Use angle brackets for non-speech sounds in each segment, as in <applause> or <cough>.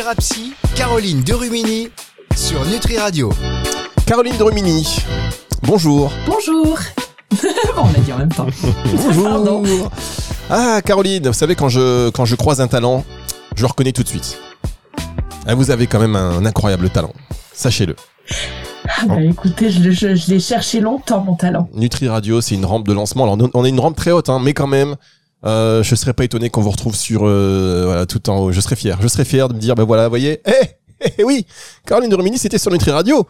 Thérapie, Caroline Derumini sur Nutri Radio. Caroline Derumini, bonjour. Bonjour. <laughs> on l'a dit en même temps. Bonjour. Ah, Caroline, vous savez, quand je, quand je croise un talent, je le reconnais tout de suite. Ah, vous avez quand même un incroyable talent. Sachez-le. Ah bah, écoutez, je, je- je l'ai cherché longtemps, mon talent. Nutri Radio, c'est une rampe de lancement. Alors, on- on est une rampe très haute, hein, mais quand même, euh, je serais pas étonné qu'on vous retrouve sur, euh, voilà, tout en haut. Je serais fier. Je serais fier de me dire, ben voilà, voyez, eh, <laughs> eh oui, Caroline de Rumini, c'était sur Nutri Radio.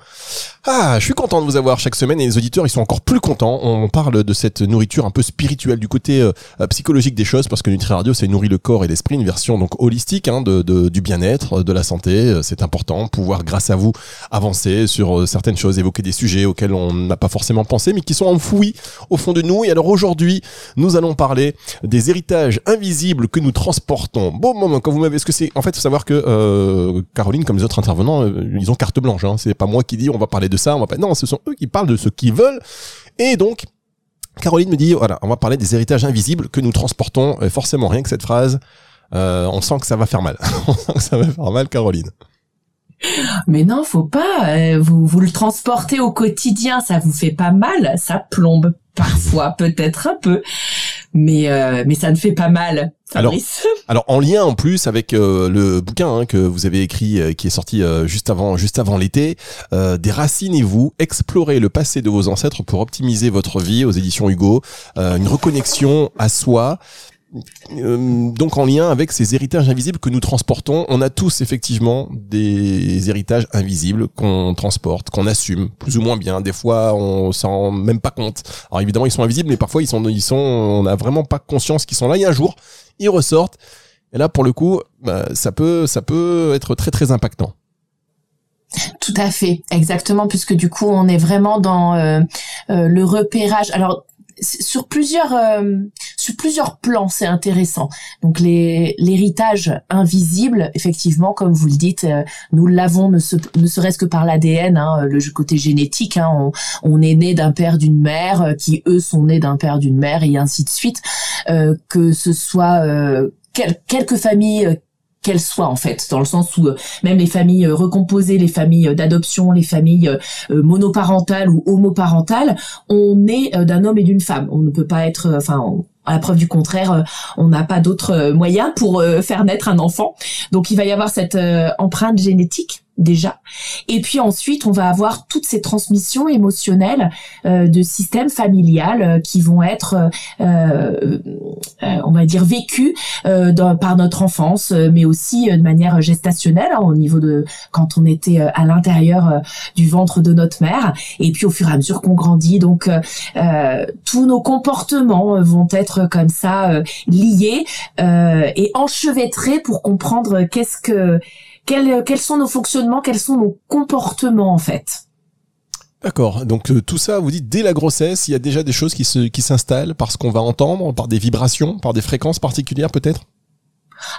Ah, je suis content de vous avoir chaque semaine et les auditeurs, ils sont encore plus contents. On parle de cette nourriture un peu spirituelle du côté euh, psychologique des choses parce que Nutri Radio, c'est nourrit le corps et l'esprit, une version donc holistique hein, de, de- du bien-être, de la santé. Euh, C'est important, pouvoir grâce à vous avancer sur euh, certaines choses, évoquer des sujets auxquels on n'a pas forcément pensé, mais qui sont enfouis au fond de nous. Et alors aujourd'hui, nous allons parler des héritages invisibles que nous transportons. Bon moment, quand vous m'avez, ce que c'est, en fait, faut savoir que euh, Caroline, comme les autres intervenants, euh, ils ont carte blanche. Hein. C'est pas moi qui dis on va parler de ça, on va pas. Non, ce sont eux qui parlent de ce qu'ils veulent. Et donc. Caroline me dit, voilà, on va parler des héritages invisibles que nous transportons. Et forcément, rien que cette phrase, euh, on sent que ça va faire mal. <laughs> on sent que ça va faire mal, Caroline. Mais non, faut pas. euh, vous, vous le transportez au quotidien, ça vous fait pas mal. Ça plombe parfois, <laughs> peut-être un peu. Mais, euh, mais ça ne fait pas mal, Fabrice. Alors en lien en plus avec euh, le bouquin hein, que vous avez écrit, euh, qui est sorti euh, juste avant, juste avant l'été, euh, des racines et vous, explorer le passé de vos ancêtres pour optimiser votre vie aux éditions Hugo, euh, une reconnexion à soi. Euh, donc en lien avec ces héritages invisibles que nous transportons, on a tous effectivement des héritages invisibles qu'on transporte, qu'on assume plus ou moins bien. Des fois, on s'en rend même pas compte. Alors évidemment, ils sont invisibles, mais parfois ils sont, ils sont, on n'a vraiment pas conscience qu'ils sont là. Et un jour, ils ressortent. Et là, pour le coup, bah, ça peut, ça peut être très très impactant. Tout à fait, exactement, puisque du coup, on est vraiment dans euh, euh, le repérage. Alors, sur plusieurs, euh, sur plusieurs plans, c'est intéressant. Donc, l'héritage invisible, effectivement, comme vous le dites, euh, nous l'avons ne, se- ne serait-ce que par l'ADN, hein, le côté génétique. Hein, on, on est né d'un père, d'une mère, euh, qui eux sont nés d'un père, d'une mère, et ainsi de suite. Euh, que ce soit euh, quel- quelques familles qu'elles soient en fait, dans le sens où euh, même les familles euh, recomposées, les familles euh, d'adoption, les familles monoparentales ou homoparentales, on est d'un homme et d'une femme. On ne peut pas être, enfin, à la preuve du contraire, on n'a pas d'autres moyens pour faire naître un enfant. Donc il va y avoir cette empreinte génétique déjà. Et puis ensuite, on va avoir toutes ces transmissions émotionnelles euh, de système familial euh, qui vont être, euh, euh, euh, on va dire, vécues euh, dans- par notre enfance, mais aussi de manière gestationnelle, hein, au niveau de quand on était à l'intérieur du ventre de notre mère, et puis au fur et à mesure qu'on grandit. Donc, tous nos comportements vont être comme ça liés et enchevêtrés pour comprendre qu'est-ce que quels, quels sont nos fonctionnements, quels sont nos comportements en fait? D'accord. Donc euh, tout ça, vous dites dès la grossesse, il y a déjà des choses qui se, qui s'installent parce qu'on va entendre, par des vibrations, par des fréquences particulières peut-être?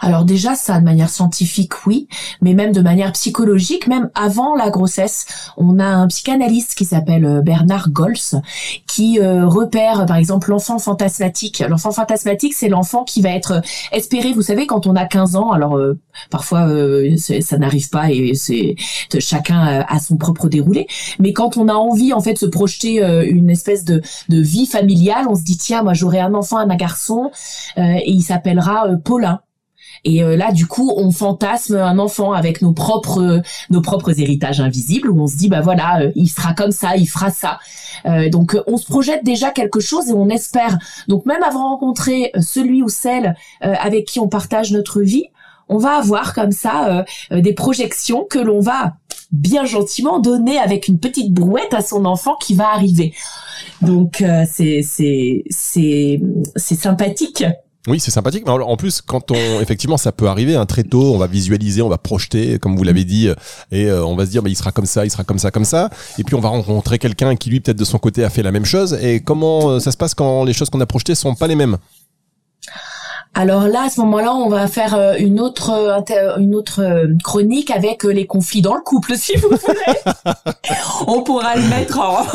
Alors déjà, ça de manière scientifique, oui, mais même de manière psychologique, même avant la grossesse, on a un psychanalyste qui s'appelle euh, Bernard Gols qui euh, repère, par exemple, l'enfant fantasmatique. L'enfant fantasmatique, c'est l'enfant qui va être euh, espéré, vous savez, quand on a 15 ans, alors euh, parfois euh, ça n'arrive pas et c'est chacun euh, a son propre déroulé, mais quand on a envie en fait de se projeter une espèce de, de vie familiale, on se dit tiens, moi j'aurai un enfant, un garçon, et il s'appellera Paulin. Et euh, là, du coup, on fantasme un enfant avec nos propres nos propres héritages invisibles, où on se dit bah voilà, euh, il sera comme ça, il fera ça. Euh, donc, euh, on se projette déjà quelque chose et on espère. Donc, même avant de rencontrer celui ou celle avec qui on partage notre vie, on va avoir comme ça euh, des projections que l'on va bien gentiment donner avec une petite brouette à son enfant qui va arriver. Donc, euh, c'est c'est c'est sympathique. Oui, c'est sympathique. Mais en plus, quand on, effectivement, ça peut arriver hein, très tôt, on va visualiser, on va projeter, comme vous l'avez dit, euh, et euh, on va se dire, bah, il sera comme ça, il sera comme ça, comme ça. Et puis, on va rencontrer quelqu'un qui, lui, peut-être de son côté, a fait la même chose. Et comment euh, ça se passe quand les choses qu'on a projetées sont pas les mêmes? Alors là, à ce moment-là, on va faire une autre une autre chronique avec les conflits dans le couple, si vous voulez. <laughs> on pourra le mettre en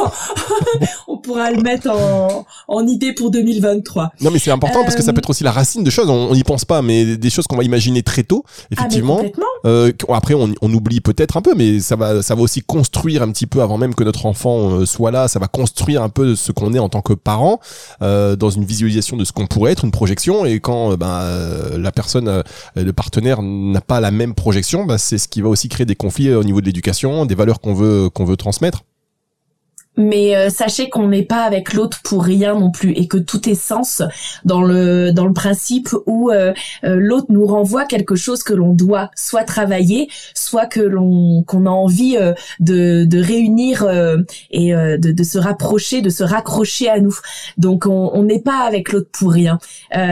<laughs> pourra le mettre en, en idée pour 2023. Non, mais c'est important parce que ça peut être aussi la racine de choses. On n'y pense pas, mais des choses qu'on va imaginer très tôt, ah, effectivement. Ah, après, on, on oublie peut-être un peu, mais ça va ça va aussi construire un petit peu avant même que notre enfant soit là. Ça va construire un peu ce qu'on est en tant que parent dans une visualisation de ce qu'on pourrait être, une projection. Et quand euh, euh, la personne, euh, le partenaire n'a pas la même projection, ben, c'est ce qui va aussi créer des conflits au niveau de l'éducation, des valeurs qu'on veut qu'on veut transmettre mais euh, sachez qu'on n'est pas avec l'autre pour rien non plus et que tout est sens dans le dans le principe où euh, euh, l'autre nous renvoie quelque chose que l'on doit soit travailler, soit que l'on qu'on a envie de de réunir et de, de se rapprocher, de se raccrocher à nous. Donc on n'est pas avec l'autre pour rien.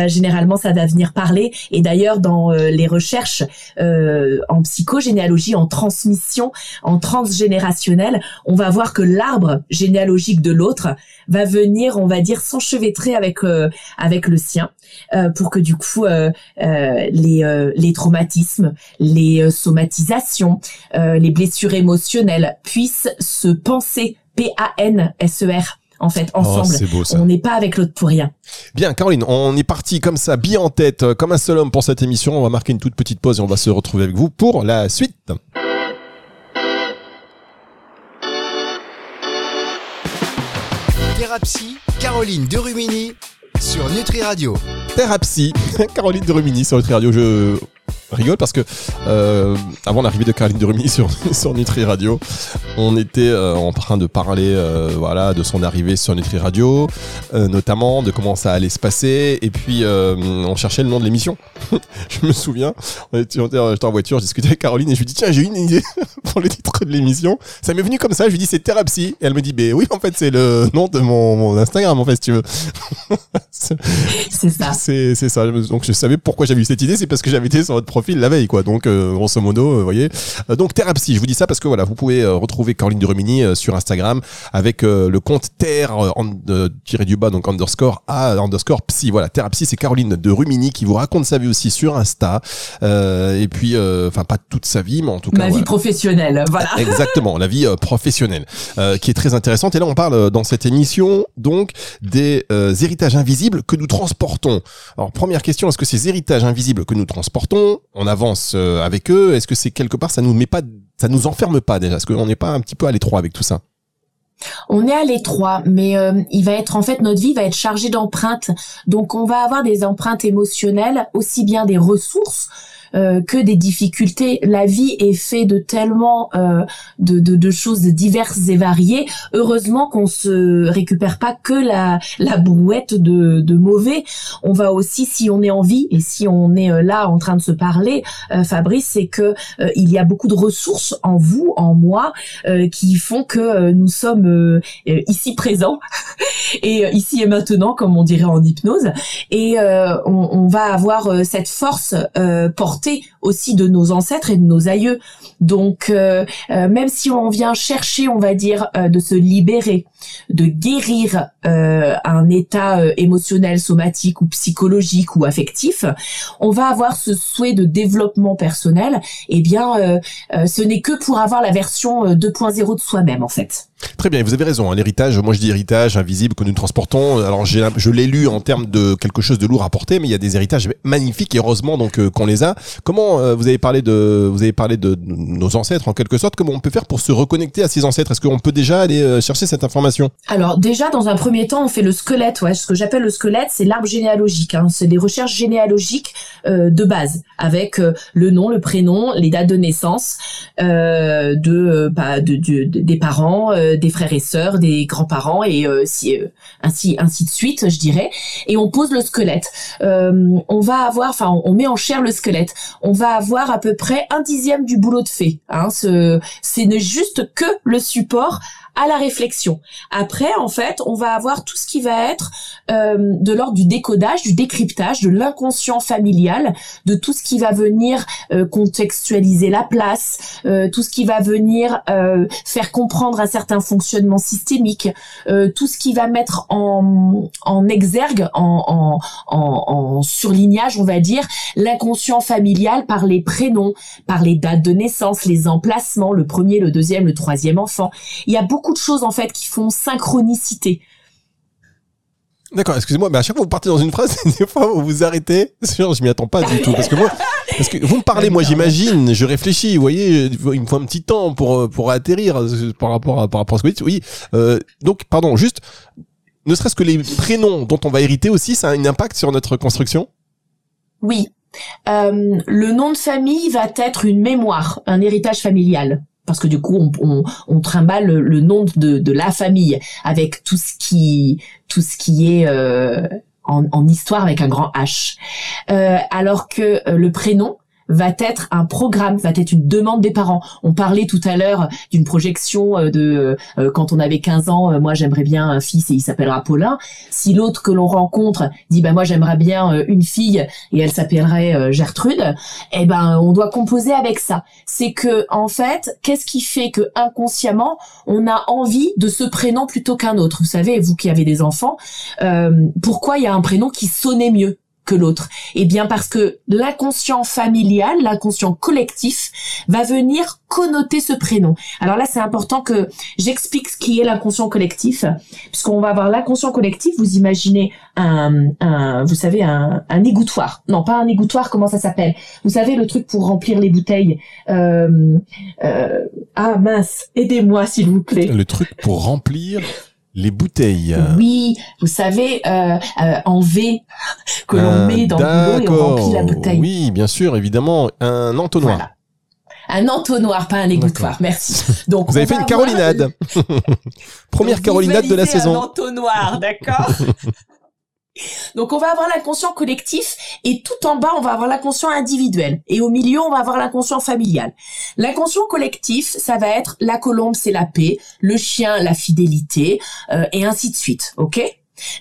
généralement ça va venir parler et d'ailleurs dans les recherches en psychogénéalogie, en transmission, en transgénérationnel, on va voir que l'arbre généalogique de l'autre va venir, on va dire, s'enchevêtrer avec euh, avec le sien euh, pour que du coup euh, les les traumatismes, les somatisations, les blessures émotionnelles puissent se penser P A N S E R en fait, oh, ensemble. on n'est pas avec l'autre pour rien. Bien, Caroline, on est parti comme ça, bien en tête, comme un seul homme pour cette émission. On va marquer une toute petite pause et on va se retrouver avec vous pour la suite. Thérapie, Caroline Derumini sur Nutri Radio. Thérapie, <laughs> Caroline Derumini sur Nutri Radio. Je rigole parce que euh, avant l'arrivée de Caroline Durumi <laughs> sur, sur Nutri Radio, on était euh, en train de parler euh, voilà, de son arrivée sur Nutri Radio, notamment de comment ça allait se passer, et puis on cherchait le nom de l'émission. <laughs> je me souviens, on était, j'étais en voiture, je discutais avec Caroline et je lui dis tiens j'ai une idée <laughs> pour le titre de l'émission. Ça m'est venu comme ça, je lui dis c'est Thérapie, et elle me dit ben oui en fait c'est le nom de mon, mon Instagram en fait si tu veux. c'est ça. C'est ça. Donc je savais pourquoi j'avais eu cette idée, c'est parce que j'avais été sur votre profil la veille, quoi. Donc, euh, grosso modo, euh, vous voyez. Euh, donc, Thérapie, je vous dis ça parce que voilà, vous pouvez retrouver Caroline de Rumini sur Instagram avec le compte terre tiré du bas, donc underscore a underscore psy. Voilà, Thérapie, c'est Caroline de Rumini qui vous raconte sa vie aussi sur Insta. et puis, enfin, pas toute sa vie, mais en tout cas. Ma vie professionnelle, <laughs> voilà. Exactement, la vie professionnelle, qui est très intéressante. Et là, on parle dans cette émission, donc, des héritages invisibles que nous transportons. Alors, première question, est-ce que ces héritages invisibles que nous transportons, on avance euh, avec eux. Est-ce que c'est quelque part ça nous met pas, ça nous enferme pas déjà? Est-ce qu'on n'est pas un petit peu à l'étroit avec tout ça? On est à l'étroit, mais euh, il va être en fait notre vie va être chargée d'empreintes. Donc on va avoir des empreintes émotionnelles, aussi bien des ressources euh, que des difficultés. La vie est faite de tellement euh, de, de, de, choses diverses et variées. Heureusement qu'on se récupère pas que la, la brouette de, de mauvais. On va aussi, si on est en vie et si on est euh, là en train de se parler, Fabrice, c'est que il y a beaucoup de ressources en vous, en moi, qui font que nous sommes ici présents <laughs> et ici et maintenant, comme on dirait en hypnose, et on, on, va avoir cette force portée aussi de nos ancêtres et de nos aïeux. Donc, euh, euh, même si on vient chercher, on va dire, euh, de se libérer, de guérir un état émotionnel, somatique ou psychologique ou affectif, on va avoir ce souhait de développement personnel. Eh bien, ce n'est que pour avoir la version 2.0 de soi-même, en fait. Très bien, vous avez raison. Hein, l'héritage, moi je dis héritage invisible que nous transportons. Alors je l'ai lu en termes de quelque chose de lourd à porter, mais il y a des héritages magnifiques et heureusement donc euh, qu'on les a. Comment euh, vous avez parlé de vous avez parlé de, nos ancêtres en quelque sorte. Comment on peut faire pour se reconnecter à ces ancêtres? Est-ce qu'on peut déjà aller euh, chercher cette information? Alors déjà dans un premier temps, on fait le squelette. Ouais, ce que j'appelle le squelette, c'est l'arbre généalogique. Hein. C'est des recherches généalogiques de base avec le nom, le prénom, les dates de naissance de, bah, de, des parents des frères et sœurs, des grands-parents et euh, si, euh, ainsi ainsi de suite, je dirais. Et on pose le squelette. Euh, on va avoir, enfin, on, met en chair le squelette. On va avoir à peu près un dixième du boulot de fait. Hein, ce, c'est juste que le support à la réflexion. Après, en fait, on va avoir tout ce qui va être euh, de l'ordre du décodage, du décryptage, de l'inconscient familial, de tout ce qui va venir euh, contextualiser la place, euh, tout ce qui va venir faire comprendre un certain fonctionnement systémique, tout ce qui va mettre en, en exergue, en, en, en surlignage, on va dire, l'inconscient familial par les prénoms, par les dates de naissance, les emplacements, le premier, le deuxième, le troisième enfant. Il y a beaucoup de choses en fait qui font synchronicité. D'accord, excusez-moi, mais à chaque fois que vous partez dans une phrase, <laughs> des fois vous vous arrêtez. Je m'y attends pas du tout, parce que moi, parce que vous me parlez, moi j'imagine, je réfléchis, vous voyez, il me faut un petit temps pour pour atterrir par rapport à par rapport à ce que vous dites. Oui, euh, donc pardon, juste, ne serait-ce que les prénoms dont on va hériter aussi, ça a un impact sur notre construction? Oui, euh, le nom de famille va être une mémoire, un héritage familial parce que du coup on, on, on trimballe le, nom de, de, la famille avec tout ce qui tout ce qui est euh, en, en, histoire avec un grand H. Euh, alors que euh, le prénom va être un programme, va être une demande des parents. On parlait tout à l'heure d'une projection euh, de euh, quand on avait 15 ans, euh, moi j'aimerais bien un fils et il s'appellera Paulin. Si l'autre que l'on rencontre dit bah moi j'aimerais bien une fille et elle s'appellerait Gertrude, eh ben on doit composer avec ça. C'est que en fait, qu'est-ce qui fait que inconsciemment on a envie de ce prénom plutôt qu'un autre? Vous savez, vous qui avez des enfants, pourquoi il y a un prénom qui sonnait mieux? Que l'autre Eh bien parce que l'inconscient familial, l'inconscient collectif va venir connoter ce prénom. Alors là, c'est important que j'explique ce qui est l'inconscient collectif, puisqu'on va avoir l'inconscient collectif, vous imaginez un, un vous savez, un, un égouttoir. Non, pas un égouttoir, comment ça s'appelle? Vous savez, le truc pour remplir les bouteilles. Euh, euh, ah mince, aidez-moi s'il vous plaît. Le truc pour remplir les bouteilles. Oui, vous savez, euh, euh, en V, que l'on ah, met dans l'eau et on remplit la bouteille. Oui, bien sûr, évidemment, un entonnoir. Un entonnoir, pas un égouttoir. Merci. Donc vous avez fait une carolinade. <laughs> <laughs> Première carolinade de la saison. Un entonnoir, d'accord. <laughs> Donc on va avoir l'inconscient collectif et tout en bas on va avoir l'inconscient individuel et au milieu on va avoir l'inconscient familial. L'inconscient collectif ça va être la colombe c'est la paix, le chien la fidélité euh, et ainsi de suite, ok?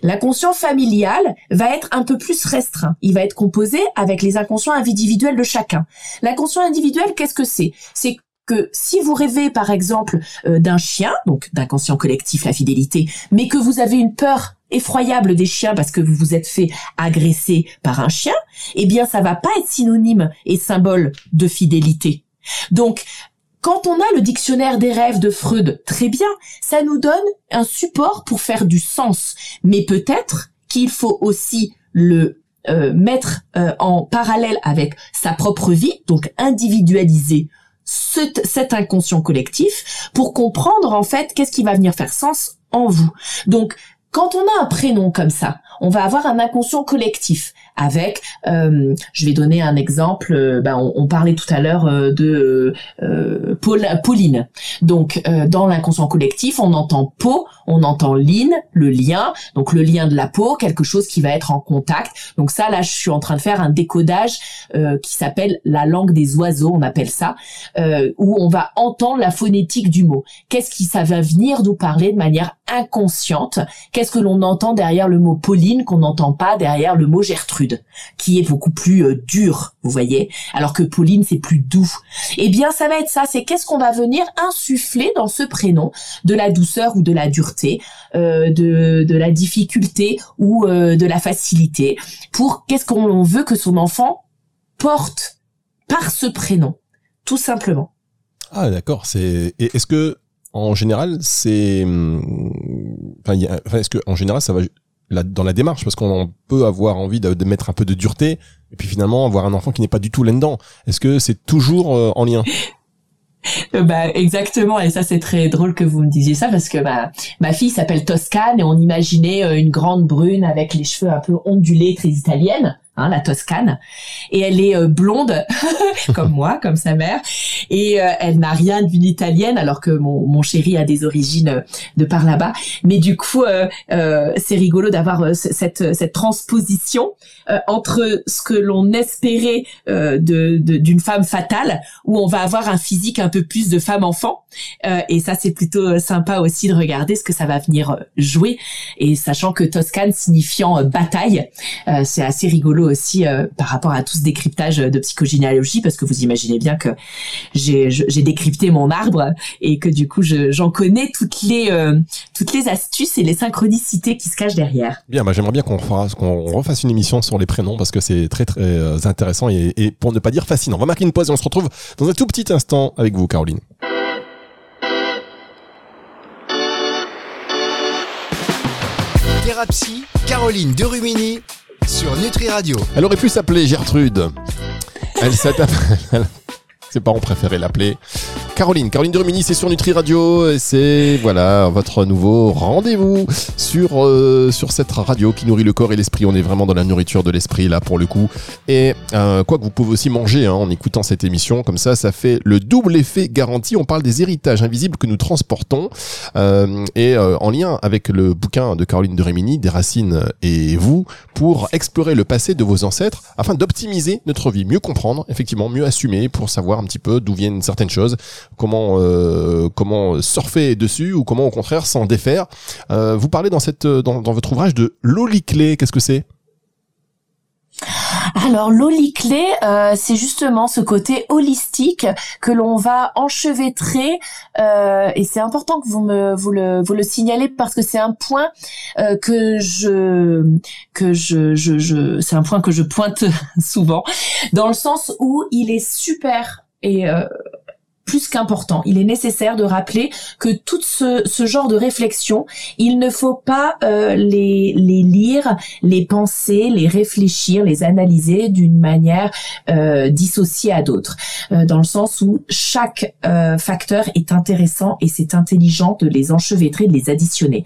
L'inconscient familial va être un peu plus restreint. Il va être composé avec les inconscients individuels de chacun. L'inconscient individuel, qu'est-ce que c'est? C'est que si vous rêvez par exemple euh, d'un chien, donc d'inconscient collectif, la fidélité, mais que vous avez une peur effroyable des chiens parce que vous vous êtes fait agresser par un chien, eh bien ça va pas être synonyme et symbole de fidélité. Donc quand on a le dictionnaire des rêves de Freud, très bien, ça nous donne un support pour faire du sens. Mais peut-être qu'il faut aussi le euh, mettre euh, en parallèle avec sa propre vie, donc individualiser cet inconscient collectif pour comprendre en fait qu'est-ce qui va venir faire sens en vous. Donc quand on a un prénom comme ça, on va avoir un inconscient collectif avec, euh, je vais donner un exemple, euh, ben, on, parlait tout à l'heure euh, de Paul, Pauline. Donc dans l'inconscient collectif, on entend peau, on entend line, le lien, donc le lien de la peau, quelque chose qui va être en contact. Donc ça, là, je suis en train de faire un décodage qui s'appelle la langue des oiseaux, on appelle ça, où on va entendre la phonétique du mot. Qu'est-ce qui ça va venir nous parler de manière inconsciente? Qu'est-ce que l'on entend derrière le mot Pauline qu'on n'entend pas derrière le mot Gertrude, qui est beaucoup plus euh, dur, vous voyez, alors que Pauline c'est plus doux. Eh bien, ça va être ça, c'est qu'est-ce qu'on va venir insuffler dans ce prénom, de la douceur ou de la dureté, euh, de, la difficulté ou euh, de la facilité, pour qu'est-ce qu'on veut que son enfant porte par ce prénom, tout simplement. Ah d'accord, c'est est-ce que en général, c'est, hum, enfin, est-ce que en général, ça va dans la démarche parce qu'on peut avoir envie de, mettre un peu de dureté et puis finalement avoir un enfant qui n'est pas du tout là-dedans. Est-ce que c'est toujours euh, en lien? Euh, bah exactement et ça c'est très drôle que vous me disiez ça parce que bah, ma fille s'appelle Toscane et on imaginait euh, une grande brune avec les cheveux un peu ondulés très italienne hein, la Toscane, et elle est euh, blonde <laughs> comme moi, <laughs> comme sa mère, et euh, elle n'a rien d'une italienne alors que mon, mon chéri a des origines euh, de par là-bas. Mais du coup, c'est rigolo d'avoir cette, cette transposition entre ce que l'on espérait de d'une femme fatale, où on va avoir un physique un peu plus de femme-enfant, et ça c'est plutôt sympa aussi de regarder ce que ça va venir jouer, et sachant que Toscane signifiant bataille, c'est assez rigolo aussi euh, par rapport à tout ce décryptage de psychogénéalogie, parce que vous imaginez bien que j'ai décrypté mon arbre et que du coup j'en connais toutes les euh, toutes les astuces et les synchronicités qui se cachent derrière. Bien, bah, j'aimerais bien qu'on refasse, qu'on refasse une émission sur les prénoms parce que c'est très très euh, intéressant et, et pour ne pas dire fascinant. On va marquer une pause et on se retrouve dans un tout petit instant avec vous, Caroline. Thérapie, Caroline Derumini sur Nutri Radio. Elle aurait pu s'appeler Gertrude. Elle s'appelle. <laughs> Ses parents préféraient l'appeler Caroline. Caroline Durmini, c'est sur Nutri Radio. C'est voilà votre nouveau rendez-vous sur euh, sur cette radio qui nourrit le corps et l'esprit. On est vraiment dans la nourriture de l'esprit là pour le coup. Et euh, quoi que vous pouvez aussi manger hein, en écoutant cette émission, comme ça, ça fait le double effet garanti. On parle des héritages invisibles que nous transportons euh, et en lien avec le bouquin de Caroline Durmini, des racines et vous, pour explorer le passé de vos ancêtres afin d'optimiser notre vie, mieux comprendre, effectivement, mieux assumer pour savoir petit peu d'où viennent certaines choses comment euh, comment surfer dessus ou comment au contraire s'en défaire. Euh, vous parlez dans votre ouvrage de l'oliclé. Qu'est-ce que c'est? Alors l'oliclé, euh, c'est justement ce côté holistique que l'on va enchevêtrer, et c'est important que vous me le signalez parce que c'est un point que je c'est un point que je pointe <laughs> souvent dans le sens où il est super et euh, plus qu'important. Il est nécessaire de rappeler que tout ce, ce genre de réflexion, il ne faut pas euh, les, les lire, les penser, les réfléchir, les analyser d'une manière euh, dissociée à d'autres, euh, dans le sens où chaque euh, facteur est intéressant et c'est intelligent de les enchevêtrer, de les additionner.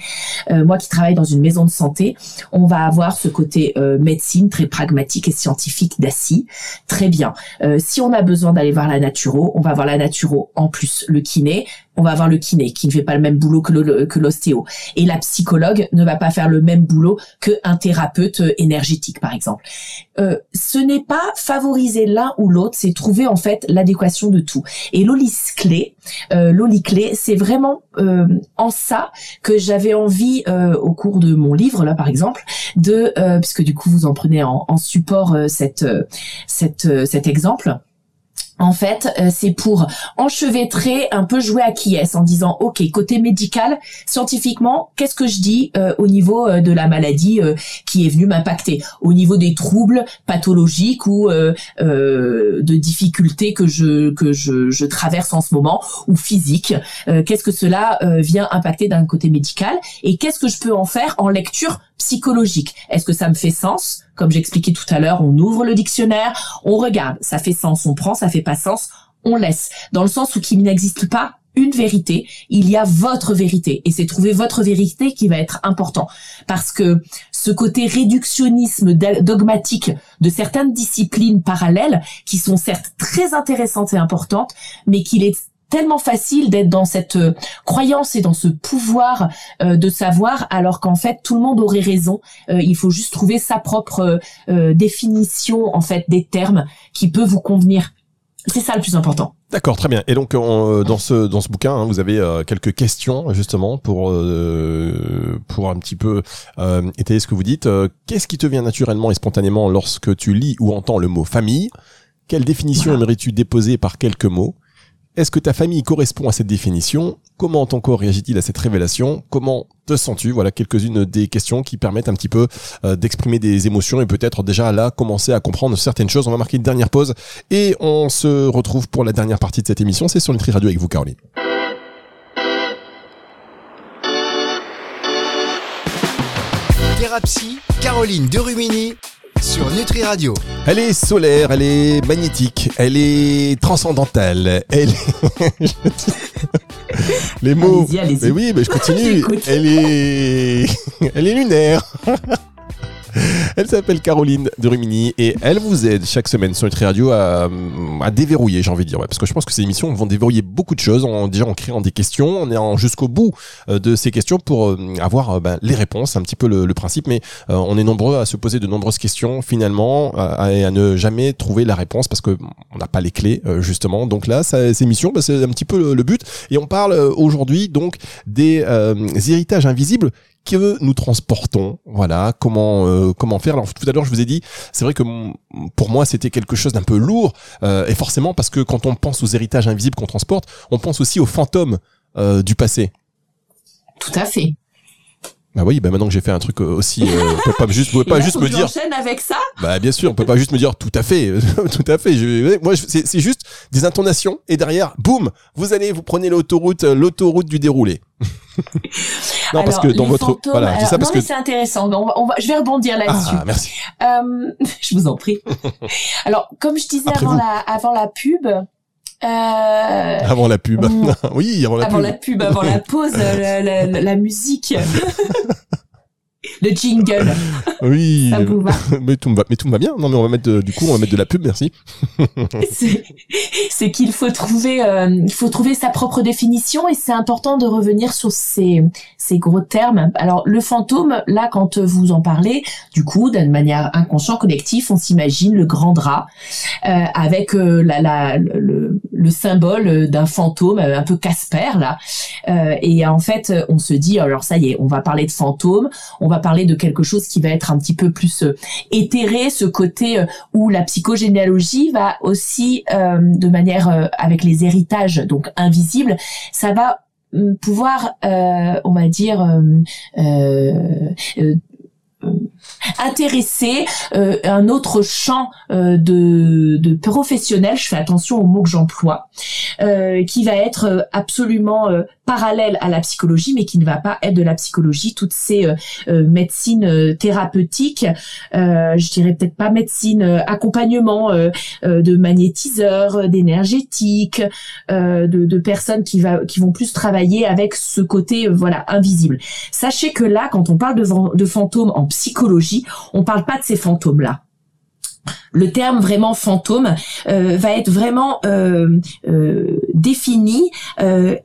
Euh, moi qui travaille dans une maison de santé, on va avoir ce côté médecine très pragmatique et scientifique d'assis. Très bien. si on a besoin d'aller voir la naturo, on va voir la naturo en plus le kiné, on va avoir le kiné qui ne fait pas le même boulot que l'ostéo. Et la psychologue ne va pas faire le même boulot qu'un thérapeute euh, énergétique, par exemple. Euh, ce n'est pas favoriser l'un ou l'autre, c'est trouver en fait l'adéquation de tout. Et l'olis clé, euh, clé, c'est vraiment euh, en ça que j'avais envie au cours de mon livre là, par exemple, de puisque du coup vous en prenez en, en support cette, cette, cet exemple en fait, euh, c'est pour enchevêtrer, un peu jouer à qui est en disant, ok, côté médical, scientifiquement, qu'est-ce que je dis euh, au niveau euh, de la maladie qui est venue m'impacter, au niveau des troubles pathologiques ou de difficultés que je que je, je, traverse en ce moment ou physiques, qu'est-ce que cela vient impacter d'un côté médical? Et qu'est-ce que je peux en faire en lecture psychologique. Est-ce que ça me fait sens? Comme j'expliquais tout à l'heure, on ouvre le dictionnaire, on regarde, ça fait sens, on prend, ça fait pas sens, on laisse. Dans le sens où qu'il n'existe pas une vérité, il y a votre vérité et c'est trouver votre vérité qui va être important parce que ce côté réductionnisme dogmatique de certaines disciplines parallèles qui sont certes très intéressantes et importantes mais qu'il est tellement facile d'être dans cette euh, croyance et dans ce pouvoir euh, de savoir alors qu'en fait tout le monde aurait raison. Euh, il faut juste trouver sa propre définition en fait des termes qui peut vous convenir. C'est ça le plus important. D'accord, très bien. Et donc dans ce dans ce bouquin, hein, vous avez quelques questions justement pour pour un petit peu étayer ce que vous dites. Qu'est-ce qui te vient naturellement et spontanément lorsque tu lis ou entends le mot famille? Quelle définition aimerais-tu déposer par quelques mots? Est-ce que ta famille correspond à cette définition? Comment ton corps réagit-il à cette révélation? Comment te sens-tu? Voilà quelques-unes des questions qui permettent un petit peu euh, d'exprimer des émotions et peut-être déjà là commencer à comprendre certaines choses. On va marquer une dernière pause et on se retrouve pour la dernière partie de cette émission. C'est sur Nutri Radio avec vous, Caroline. Thérapie, Caroline Derumini sur Nutri Radio. Elle est solaire, elle est magnétique, elle est transcendantale, elle est... <laughs> Les mots... Allez-y, allez-y. Mais oui, mais je continue. <laughs> elle est... elle est lunaire. <laughs> Elle s'appelle Caroline de Rumini et elle vous aide chaque semaine sur Nutri Radio à, à déverrouiller, j'ai envie de dire, parce que je pense que ces émissions vont déverrouiller beaucoup de choses, en, déjà en créant des questions, en allant jusqu'au bout euh, de ces questions pour euh, avoir euh, ben, les réponses, un petit peu le, le principe, mais on est nombreux à se poser de nombreuses questions finalement et à, ne jamais trouver la réponse parce que on n'a pas les clés justement. Donc là, ça, ces émissions, ben, c'est un petit peu le, le, but et on parle aujourd'hui donc des héritages invisibles que nous transportons. Voilà, comment euh, comment faire. Alors tout à l'heure, je vous ai dit, c'est vrai que pour moi, c'était quelque chose d'un peu lourd, euh, et forcément parce que quand on pense aux héritages invisibles qu'on transporte, on pense aussi aux fantômes euh, du passé. Tout à fait. Bah oui, bah maintenant que j'ai fait un truc aussi, on peut pas juste, on peut pas juste me dire. avec ça. Bah bien sûr, on peut pas juste me dire tout à fait, <laughs> tout à fait. Je, moi, c'est juste des intonations et derrière, boum, vous allez, vous prenez l'autoroute, l'autoroute du déroulé. <laughs> non, parce que dans votre voilà, ça parce que c'est intéressant. On va, je vais rebondir là-dessus. Ah, merci. Euh, <laughs> je vous en prie. <laughs> Alors, comme je disais avant la avant la pub. Euh, avant la pub. <laughs> oui, avant la avant pub. la pub, avant la pause, la, la, la musique. le jingle. Oui. Ça vous va. <laughs> Mais tout me va, mais tout me va bien. Non, mais on va mettre du coup, on va mettre de la pub, merci. <laughs> c'est qu'il faut trouver, euh, il faut trouver sa propre définition et c'est important de revenir sur ces, ces gros termes. Alors, le fantôme, là, quand vous en parlez, du coup, d'une manière inconsciente, collective, on s'imagine le grand drap euh, avec euh, la, la, le, le symbole d'un fantôme, un peu Casper là. et en fait, on se dit, alors ça y est, on va parler de fantôme, on va parler de quelque chose qui va être un petit peu plus euh, éthéré, ce côté euh, où la psychogénéalogie va aussi, euh, de manière avec les héritages donc invisibles, ça va hum, pouvoir, on va dire, intéresser euh, un autre champ euh, de, de professionnels, je fais attention aux mots que j'emploie, euh, qui va être absolument parallèle à la psychologie, mais qui ne va pas être de la psychologie. Toutes ces médecines thérapeutiques, je dirais peut-être pas médecine, accompagnement de magnétiseurs, d'énergétiques, de, de, personnes qui, va, qui vont plus travailler avec ce côté voilà invisible. Sachez que là, quand on parle de fantômes en psychologie, on parle pas de ces fantômes-là. Le terme vraiment fantôme euh, va être vraiment euh, euh, défini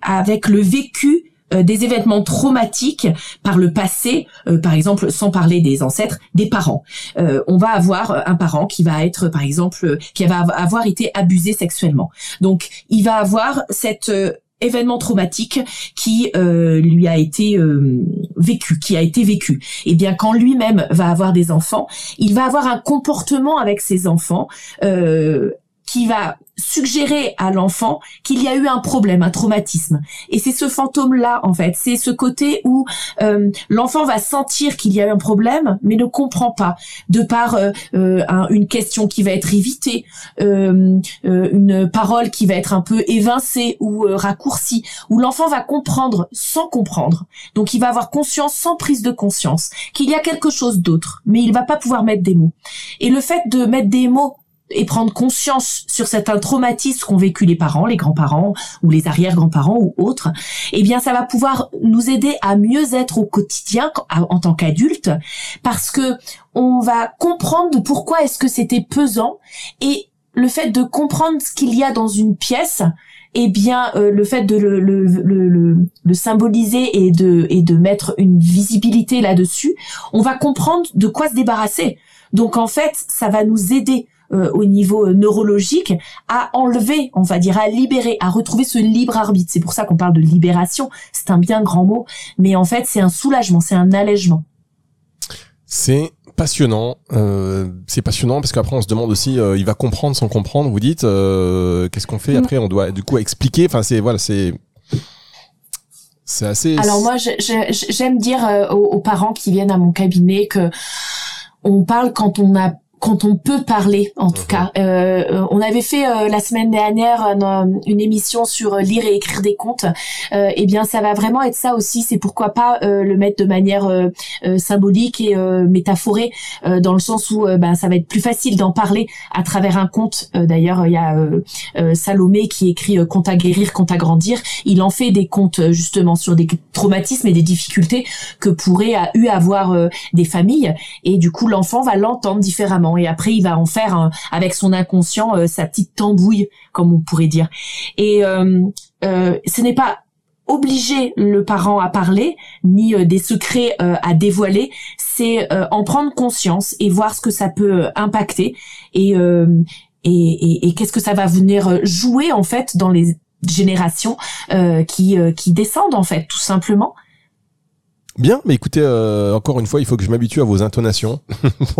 avec le vécu des événements traumatiques par le passé, par exemple, sans parler des ancêtres, des parents. on va avoir un parent qui va être, par exemple, qui va avoir été abusé sexuellement. Donc, il va avoir cette événement traumatique qui euh, lui a été euh, vécu, qui a été vécu. Et eh bien quand lui-même va avoir des enfants, il va avoir un comportement avec ses enfants euh, qui va suggérer à l'enfant qu'il y a eu un problème, un traumatisme. Et c'est ce fantôme-là, en fait. C'est ce côté où euh, l'enfant va sentir qu'il y a eu un problème, mais ne comprend pas, de par euh, euh, une question qui va être évitée, une parole qui va être un peu évincée ou raccourcie, où l'enfant va comprendre sans comprendre. Donc il va avoir conscience sans prise de conscience qu'il y a quelque chose d'autre, mais il va pas pouvoir mettre des mots. Et le fait de mettre des mots et prendre conscience sur certains traumatismes qu'ont vécu les parents, les grands-parents ou les arrière-grands-parents ou autres, eh bien ça va pouvoir nous aider à mieux être au quotidien en tant qu'adulte parce que on va comprendre pourquoi est-ce que c'était pesant et le fait de comprendre ce qu'il y a dans une pièce, eh bien euh, le fait de le, le, le, le, symboliser et de, et de mettre une visibilité là-dessus, on va comprendre de quoi se débarrasser. Donc en fait, ça va nous aider euh, au niveau euh, neurologique à enlever, on va dire, à libérer, à retrouver ce libre arbitre. C'est pour ça qu'on parle de libération. C'est un bien grand mot, mais en fait, c'est un soulagement, c'est un allègement. C'est passionnant. Euh, c'est passionnant parce qu'après on se demande aussi, il va comprendre sans comprendre. Vous dites, qu'est-ce qu'on fait mm. après? On doit du coup expliquer. Enfin, c'est voilà, c'est c'est assez. Alors moi, j'aime dire aux, aux, parents qui viennent à mon cabinet que on parle quand on a quand on peut parler, en tout Mhm. cas. Euh, on avait fait euh, la semaine dernière une, une émission sur lire et écrire des contes. Euh, eh bien, ça va vraiment être ça aussi. C'est pourquoi pas euh, le mettre de manière euh, euh, symbolique et euh, métaphorée, euh, dans le sens où euh, ben, ça va être plus facile d'en parler à travers un conte. Euh, D'ailleurs, il y a euh, euh, Salomé qui écrit euh, Conte à guérir, conte à grandir. Il en fait des contes euh, justement sur des traumatismes et des difficultés que pourraient eu avoir euh, des familles. Et du coup, l'enfant va l'entendre différemment. Et après, il va en faire avec son inconscient euh, sa petite tambouille, comme on pourrait dire. Et euh, euh, ce n'est pas obliger le parent à parler, ni euh, des secrets euh, à dévoiler, c'est en prendre conscience et voir ce que ça peut impacter et, et, et, et qu'est-ce que ça va venir jouer en fait dans les générations qui, qui descendent en fait tout simplement. Bien, mais écoutez, euh, encore une fois, il faut que je m'habitue à vos intonations. <laughs>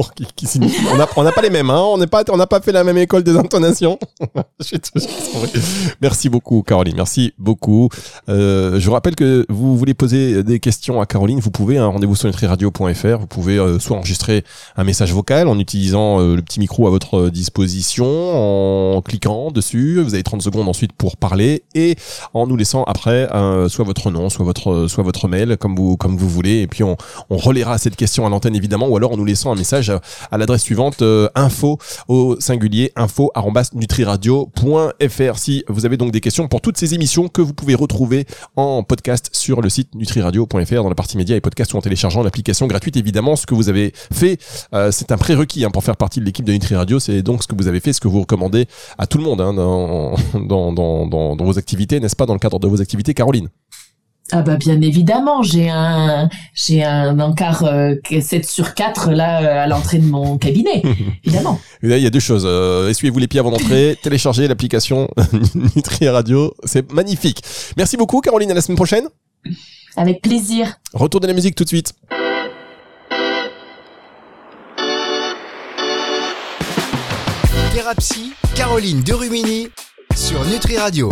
On n'a pas les mêmes, hein. On n'est pas, on n'a pas fait la même école des intonations. <laughs> Merci beaucoup, Caroline. Merci beaucoup. Euh, je vous rappelle que vous voulez poser des questions à Caroline, vous pouvez. Un rendez-vous sur nutriradio.fr. Vous pouvez euh, soit enregistrer un message vocal en utilisant euh, le petit micro à votre disposition, en cliquant dessus. Vous avez 30 secondes ensuite pour parler et en nous laissant après euh, soit votre nom, soit votre soit votre mail, comme vous comme vous voulez. Et puis on, on relaiera cette question à l'antenne évidemment, ou alors en nous laissant un message à, l'adresse suivante euh, info au singulier info nutriradio.fr. Si vous avez donc des questions pour toutes ces émissions que vous pouvez retrouver en podcast sur le site nutriradio.fr dans la partie médias et podcasts ou en téléchargeant l'application gratuite évidemment. Ce que vous avez fait, euh, c'est un prérequis hein, pour faire partie de l'équipe de Nutri Radio. C'est donc ce que vous avez fait, ce que vous recommandez à tout le monde hein, dans, <laughs> dans, dans, dans vos activités, n'est-ce pas, dans le cadre de vos activités, Caroline? Ah bah bien évidemment, j'ai un j'ai un encart euh, 7 sur 4 là euh, à l'entrée de mon cabinet, <laughs> évidemment. Là, il y a deux choses. Euh, Essuyez-vous les pieds avant d'entrer, <laughs> téléchargez l'application <laughs> Nutri Radio. C'est magnifique. Merci beaucoup, Caroline. À la semaine prochaine. Avec plaisir. Retour de la musique tout de suite. Thérapie, Caroline Derumini sur Nutri Radio.